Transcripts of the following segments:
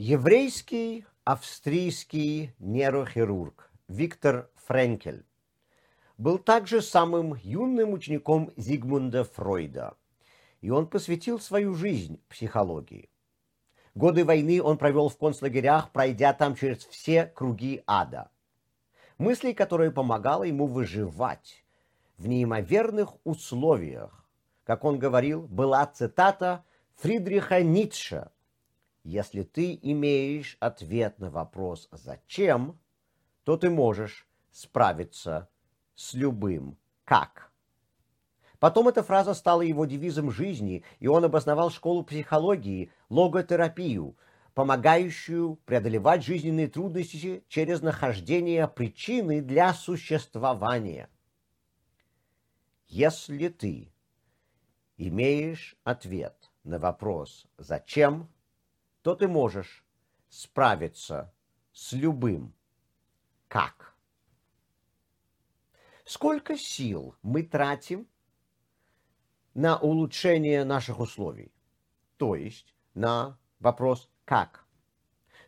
Еврейский австрийский нейрохирург Виктор Френкель был также самым юным учеником Зигмунда Фройда, и он посвятил свою жизнь психологии. Годы войны он провел в концлагерях, пройдя там через все круги ада. Мысли, которые помогало ему выживать в неимоверных условиях. Как он говорил, была цитата Фридриха Ницше – если ты имеешь ответ на вопрос «зачем?», то ты можешь справиться с любым «как?». Потом эта фраза стала его девизом жизни, и он обосновал школу психологии, логотерапию, помогающую преодолевать жизненные трудности через нахождение причины для существования. Если ты имеешь ответ на вопрос «зачем?», то ты можешь справиться с любым. Как? Сколько сил мы тратим на улучшение наших условий? То есть на вопрос «как?».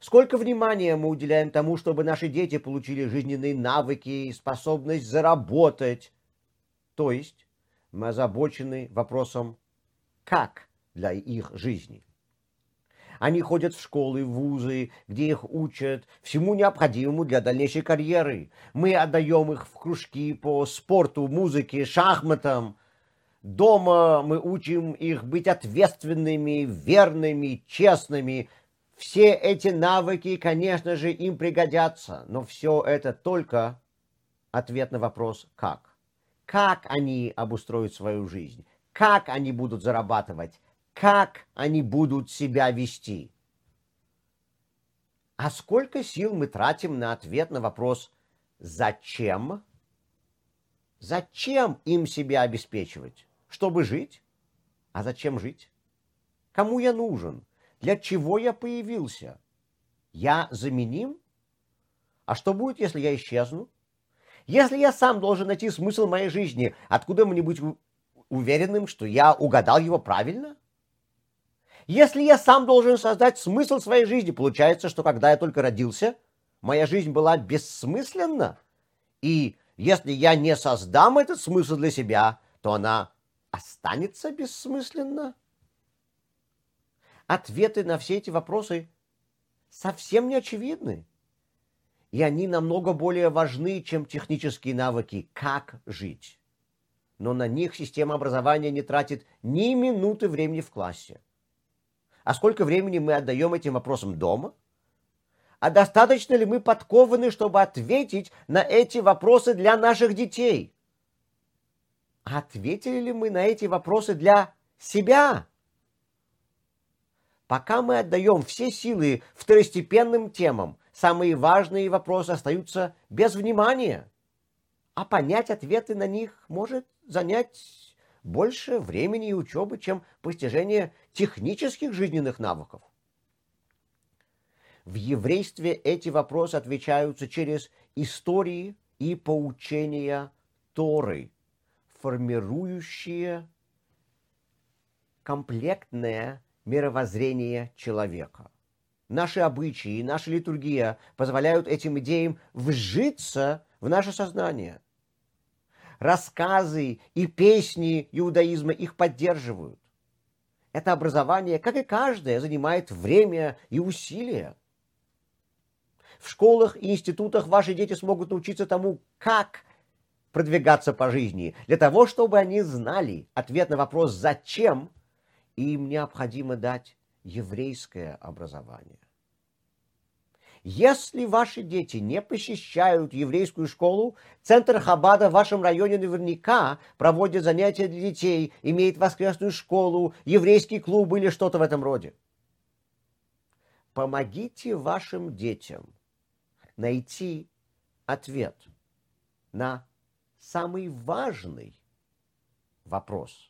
Сколько внимания мы уделяем тому, чтобы наши дети получили жизненные навыки и способность заработать? То есть мы озабочены вопросом «как?» для их жизни. Они ходят в школы, в вузы, где их учат всему необходимому для дальнейшей карьеры. Мы отдаем их в кружки по спорту, музыке, шахматам. Дома мы учим их быть ответственными, верными, честными. Все эти навыки, конечно же, им пригодятся, но все это только ответ на вопрос «как?». Как они обустроят свою жизнь? Как они будут зарабатывать? Как они будут себя вести. А сколько сил мы тратим на ответ на вопрос «Зачем?» Зачем им себя обеспечивать? Чтобы жить? А зачем жить? Кому я нужен? Для чего я появился? Я заменим? А что будет, если я исчезну? Если я сам должен найти смысл моей жизни, откуда мне быть уверенным, что я угадал его правильно? Если я сам должен создать смысл своей жизни, получается, что когда я только родился, моя жизнь была бессмысленна. И если я не создам этот смысл для себя, то она останется бессмысленна. Ответы на все эти вопросы совсем не очевидны. И они намного более важны, чем технические навыки «как жить». Но на них система образования не тратит ни минуты времени в классе. А сколько времени мы отдаем этим вопросам дома? А достаточно ли мы подкованы, чтобы ответить на эти вопросы для наших детей? Ответили ли мы на эти вопросы для себя? Пока мы отдаем все силы второстепенным темам, самые важные вопросы остаются без внимания. А понять ответы на них может занять больше времени и учебы, чем постижение технических жизненных навыков. В еврействе эти вопросы отвечаются через истории и поучения Торы, формирующие комплектное мировоззрение человека. Наши обычаи и наша литургия позволяют этим идеям вжиться в наше сознание – рассказы и песни иудаизма их поддерживают. Это образование, как и каждое, занимает время и усилия. В школах и институтах ваши дети смогут научиться тому, как продвигаться по жизни, для того, чтобы они знали ответ на вопрос «зачем?», им необходимо дать еврейское образование. Если ваши дети не посещают еврейскую школу, Центр Хабада в вашем районе наверняка проводит занятия для детей, имеет воскресную школу, еврейский клуб или что-то в этом роде. Помогите вашим детям найти ответ на самый важный вопрос.